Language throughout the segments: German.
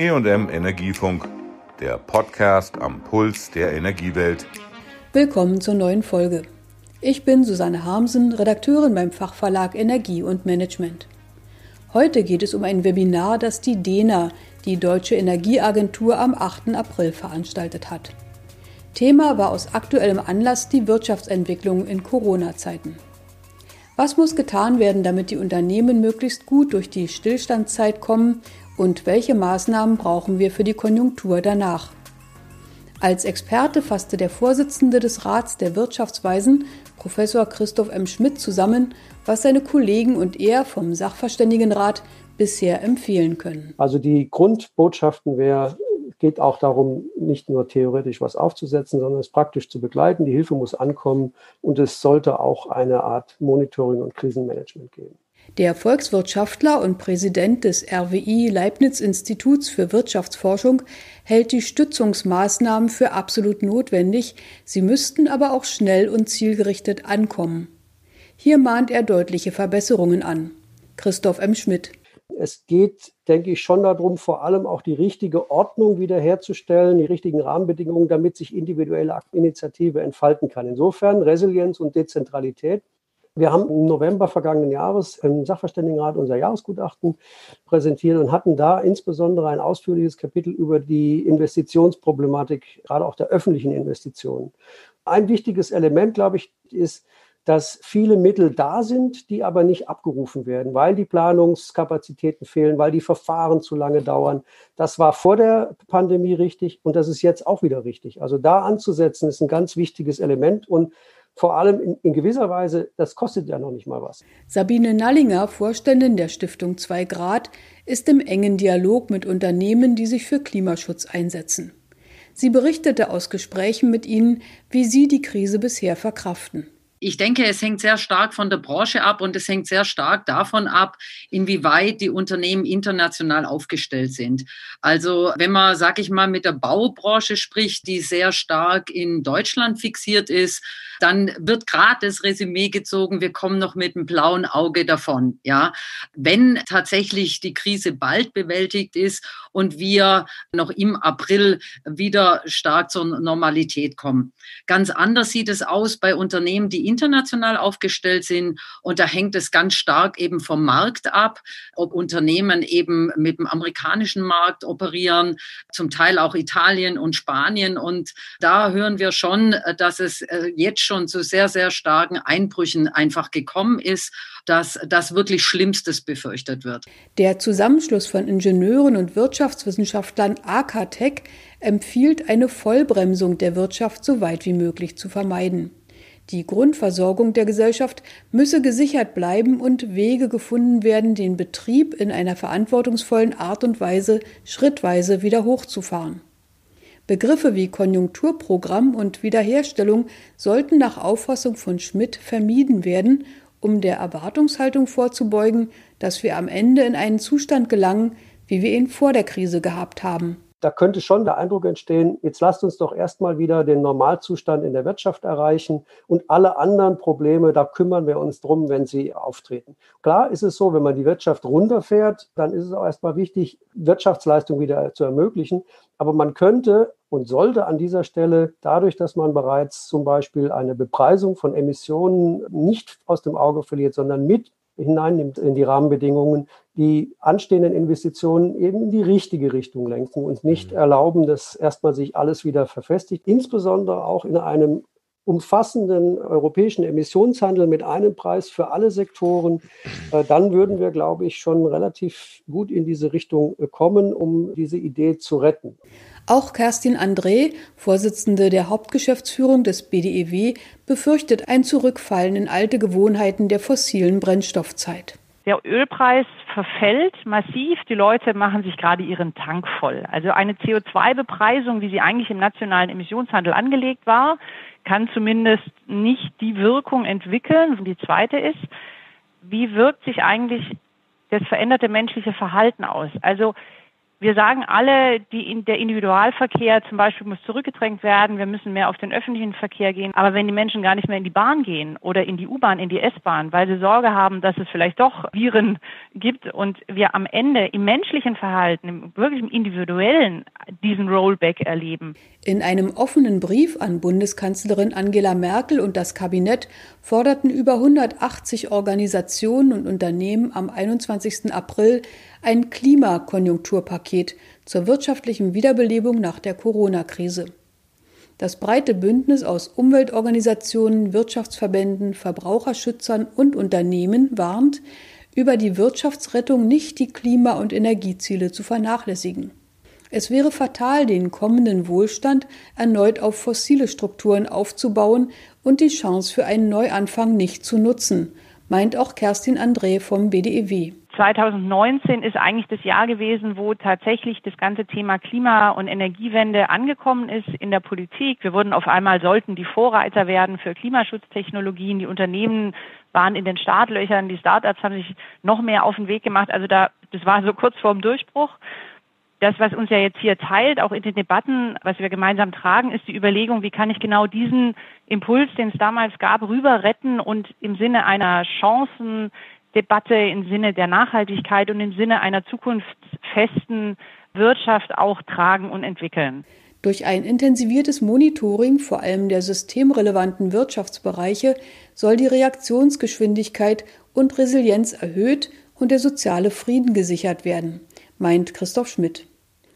EM Energiefunk, der Podcast am Puls der Energiewelt. Willkommen zur neuen Folge. Ich bin Susanne Harmsen, Redakteurin beim Fachverlag Energie und Management. Heute geht es um ein Webinar, das die DENA, die Deutsche Energieagentur, am 8. April veranstaltet hat. Thema war aus aktuellem Anlass die Wirtschaftsentwicklung in Corona-Zeiten. Was muss getan werden, damit die Unternehmen möglichst gut durch die Stillstandszeit kommen und welche Maßnahmen brauchen wir für die Konjunktur danach? Als Experte fasste der Vorsitzende des Rats der Wirtschaftsweisen, Professor Christoph M. Schmidt, zusammen, was seine Kollegen und er vom Sachverständigenrat bisher empfehlen können. Also die Grundbotschaften wäre, geht auch darum, nicht nur theoretisch was aufzusetzen, sondern es praktisch zu begleiten. Die Hilfe muss ankommen und es sollte auch eine Art Monitoring und Krisenmanagement geben. Der Volkswirtschaftler und Präsident des RWI Leibniz Instituts für Wirtschaftsforschung hält die Stützungsmaßnahmen für absolut notwendig, sie müssten aber auch schnell und zielgerichtet ankommen. Hier mahnt er deutliche Verbesserungen an. Christoph M. Schmidt. Es geht, denke ich, schon darum, vor allem auch die richtige Ordnung wiederherzustellen, die richtigen Rahmenbedingungen, damit sich individuelle Initiative entfalten kann. Insofern Resilienz und Dezentralität wir haben im November vergangenen Jahres im Sachverständigenrat unser Jahresgutachten präsentiert und hatten da insbesondere ein ausführliches Kapitel über die Investitionsproblematik, gerade auch der öffentlichen Investitionen. Ein wichtiges Element, glaube ich, ist, dass viele Mittel da sind, die aber nicht abgerufen werden, weil die Planungskapazitäten fehlen, weil die Verfahren zu lange dauern. Das war vor der Pandemie richtig und das ist jetzt auch wieder richtig. Also da anzusetzen ist ein ganz wichtiges Element und vor allem in, in, gewisser Weise, das kostet ja noch nicht mal was. Sabine Nallinger, Vorständin der Stiftung 2 Grad, ist im engen Dialog mit Unternehmen, die sich für Klimaschutz einsetzen. Sie berichtete aus Gesprächen mit ihnen, wie sie die Krise bisher verkraften. Ich denke, es hängt sehr stark von der Branche ab und es hängt sehr stark davon ab, inwieweit die Unternehmen international aufgestellt sind. Also wenn man, sag ich mal, mit der Baubranche spricht, die sehr stark in Deutschland fixiert ist, dann wird gerade das Resümee gezogen, wir kommen noch mit einem blauen Auge davon. Ja, wenn tatsächlich die Krise bald bewältigt ist und wir noch im April wieder stark zur Normalität kommen. Ganz anders sieht es aus bei Unternehmen, die international aufgestellt sind. Und da hängt es ganz stark eben vom Markt ab, ob Unternehmen eben mit dem amerikanischen Markt operieren, zum Teil auch Italien und Spanien. Und da hören wir schon, dass es äh, jetzt schon zu sehr, sehr starken Einbrüchen einfach gekommen ist, dass das wirklich Schlimmstes befürchtet wird. Der Zusammenschluss von Ingenieuren und Wirtschaftswissenschaftlern AKTEC empfiehlt eine Vollbremsung der Wirtschaft so weit wie möglich zu vermeiden. Die Grundversorgung der Gesellschaft müsse gesichert bleiben und Wege gefunden werden, den Betrieb in einer verantwortungsvollen Art und Weise schrittweise wieder hochzufahren. Begriffe wie Konjunkturprogramm und Wiederherstellung sollten nach Auffassung von Schmidt vermieden werden, um der Erwartungshaltung vorzubeugen, dass wir am Ende in einen Zustand gelangen, wie wir ihn vor der Krise gehabt haben da könnte schon der Eindruck entstehen, jetzt lasst uns doch erstmal wieder den Normalzustand in der Wirtschaft erreichen und alle anderen Probleme, da kümmern wir uns drum, wenn sie auftreten. Klar ist es so, wenn man die Wirtschaft runterfährt, dann ist es auch erstmal wichtig, Wirtschaftsleistung wieder zu ermöglichen. Aber man könnte und sollte an dieser Stelle dadurch, dass man bereits zum Beispiel eine Bepreisung von Emissionen nicht aus dem Auge verliert, sondern mit hineinnimmt in die Rahmenbedingungen, die anstehenden Investitionen eben in die richtige Richtung lenken und nicht mhm. erlauben, dass erstmal sich alles wieder verfestigt, insbesondere auch in einem umfassenden europäischen Emissionshandel mit einem Preis für alle Sektoren, äh, dann würden wir, glaube ich, schon relativ gut in diese Richtung äh, kommen, um diese Idee zu retten. Auch Kerstin André, Vorsitzende der Hauptgeschäftsführung des BDEW, befürchtet ein Zurückfallen in alte Gewohnheiten der fossilen Brennstoffzeit. Der Ölpreis verfällt massiv. Die Leute machen sich gerade ihren Tank voll. Also eine CO2-Bepreisung, wie sie eigentlich im nationalen Emissionshandel angelegt war, kann zumindest nicht die Wirkung entwickeln. Und die zweite ist, wie wirkt sich eigentlich das veränderte menschliche Verhalten aus? Also wir sagen alle, die, der Individualverkehr zum Beispiel muss zurückgedrängt werden, wir müssen mehr auf den öffentlichen Verkehr gehen. Aber wenn die Menschen gar nicht mehr in die Bahn gehen oder in die U-Bahn, in die S-Bahn, weil sie Sorge haben, dass es vielleicht doch Viren gibt und wir am Ende im menschlichen Verhalten, im wirklich im individuellen diesen Rollback erleben. In einem offenen Brief an Bundeskanzlerin Angela Merkel und das Kabinett forderten über 180 Organisationen und Unternehmen am 21. April ein Klimakonjunkturpaket zur wirtschaftlichen Wiederbelebung nach der Corona-Krise. Das breite Bündnis aus Umweltorganisationen, Wirtschaftsverbänden, Verbraucherschützern und Unternehmen warnt, über die Wirtschaftsrettung nicht die Klima- und Energieziele zu vernachlässigen. Es wäre fatal, den kommenden Wohlstand erneut auf fossile Strukturen aufzubauen und die Chance für einen Neuanfang nicht zu nutzen, meint auch Kerstin André vom BDEW. 2019 ist eigentlich das Jahr gewesen, wo tatsächlich das ganze Thema Klima- und Energiewende angekommen ist in der Politik. Wir wurden auf einmal, sollten die Vorreiter werden für Klimaschutztechnologien. Die Unternehmen waren in den Startlöchern, die Startups haben sich noch mehr auf den Weg gemacht. Also da, das war so kurz vorm Durchbruch. Das, was uns ja jetzt hier teilt, auch in den Debatten, was wir gemeinsam tragen, ist die Überlegung, wie kann ich genau diesen Impuls, den es damals gab, rüber retten und im Sinne einer Chancendebatte, im Sinne der Nachhaltigkeit und im Sinne einer zukunftsfesten Wirtschaft auch tragen und entwickeln. Durch ein intensiviertes Monitoring vor allem der systemrelevanten Wirtschaftsbereiche soll die Reaktionsgeschwindigkeit und Resilienz erhöht und der soziale Frieden gesichert werden, meint Christoph Schmidt.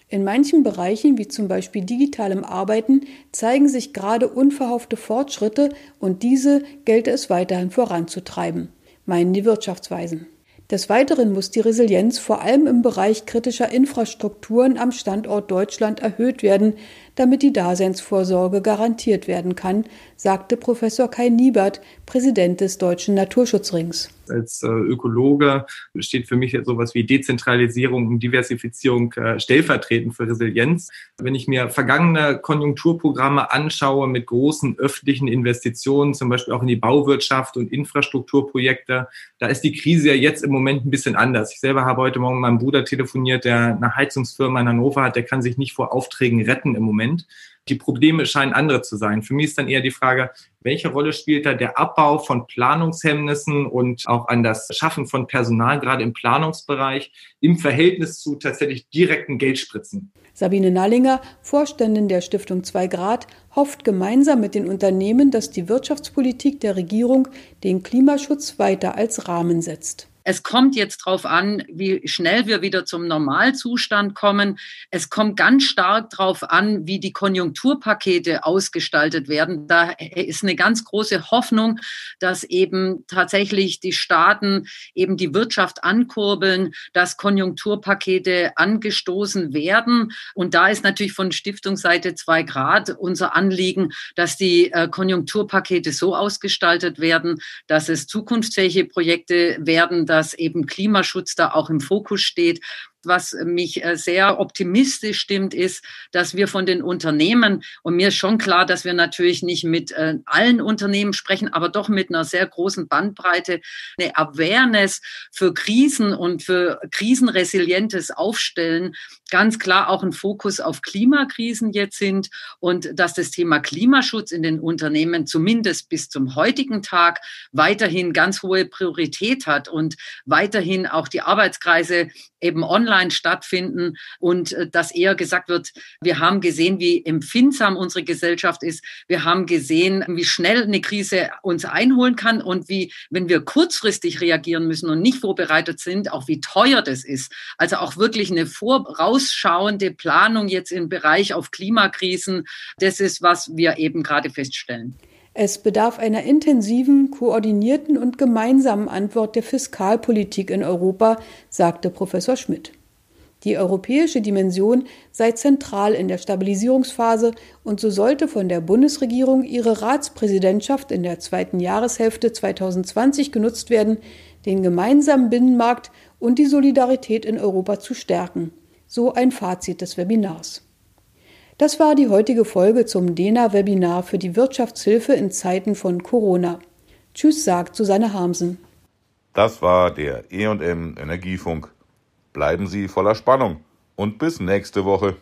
In manchen Bereichen, wie zum Beispiel digitalem Arbeiten, zeigen sich gerade unverhoffte Fortschritte und diese gelte es weiterhin voranzutreiben, meinen die Wirtschaftsweisen. Des Weiteren muss die Resilienz vor allem im Bereich kritischer Infrastrukturen am Standort Deutschland erhöht werden, damit die Daseinsvorsorge garantiert werden kann, sagte Professor Kai Niebert, Präsident des Deutschen Naturschutzrings. Als äh, Ökologe steht für mich jetzt sowas wie Dezentralisierung und Diversifizierung äh, stellvertretend für Resilienz. Wenn ich mir vergangene Konjunkturprogramme anschaue mit großen öffentlichen Investitionen, zum Beispiel auch in die Bauwirtschaft und Infrastrukturprojekte, da ist die Krise ja jetzt im Moment ein bisschen anders. Ich selber habe heute Morgen mit meinem Bruder telefoniert, der eine Heizungsfirma in Hannover hat, der kann sich nicht vor Aufträgen retten im Moment. Moment. Die Probleme scheinen andere zu sein. Für mich ist dann eher die Frage, welche Rolle spielt da der Abbau von Planungshemmnissen und auch an das Schaffen von Personal, gerade im Planungsbereich, im Verhältnis zu tatsächlich direkten Geldspritzen? Sabine Nallinger, Vorständin der Stiftung 2 Grad, hofft gemeinsam mit den Unternehmen, dass die Wirtschaftspolitik der Regierung den Klimaschutz weiter als Rahmen setzt. Es kommt jetzt darauf an, wie schnell wir wieder zum Normalzustand kommen. Es kommt ganz stark darauf an, wie die Konjunkturpakete ausgestaltet werden. Da ist eine ganz große Hoffnung, dass eben tatsächlich die Staaten eben die Wirtschaft ankurbeln, dass Konjunkturpakete angestoßen werden. Und da ist natürlich von Stiftungsseite zwei Grad unser Anliegen, dass die äh, Konjunkturpakete so ausgestaltet werden, dass es zukunftsfähige Projekte werden, dass eben Klimaschutz da auch im Fokus steht was mich äh, sehr optimistisch stimmt, ist, dass wir von den Unternehmen, und mir ist schon klar, dass wir natürlich nicht mit äh, allen Unternehmen sprechen, aber doch mit einer sehr großen Bandbreite eine Awareness für Krisen und für krisenresilientes Aufstellen ganz klar auch ein Fokus auf Klimakrisen jetzt sind und dass das Thema Klimaschutz in den Unternehmen zumindest bis zum heutigen Tag weiterhin ganz hohe Priorität hat und weiterhin auch die Arbeitskreise eben online stattfinden und äh, dass eher gesagt wird, wir haben gesehen, wie empfindsam unsere Gesellschaft ist. Wir haben gesehen, wie schnell eine Krise uns einholen kann und wie, wenn wir kurzfristig reagieren müssen und nicht vorbereitet sind, auch wie teuer das ist. Also auch wirklich eine vorausschauende Planung jetzt im Bereich auf Klimakrisen. Das ist, was wir eben gerade feststellen. Es bedarf einer intensiven, koordinierten und gemeinsamen Antwort der Fiskalpolitik in Europa, sagte Professor Schmidt. Die europäische Dimension sei zentral in der Stabilisierungsphase und so sollte von der Bundesregierung ihre Ratspräsidentschaft in der zweiten Jahreshälfte 2020 genutzt werden, den gemeinsamen Binnenmarkt und die Solidarität in Europa zu stärken. So ein Fazit des Webinars. Das war die heutige Folge zum DENA-Webinar für die Wirtschaftshilfe in Zeiten von Corona. Tschüss, sagt Susanne Harmsen. Das war der EM Energiefunk. Bleiben Sie voller Spannung. und bis nächste Woche.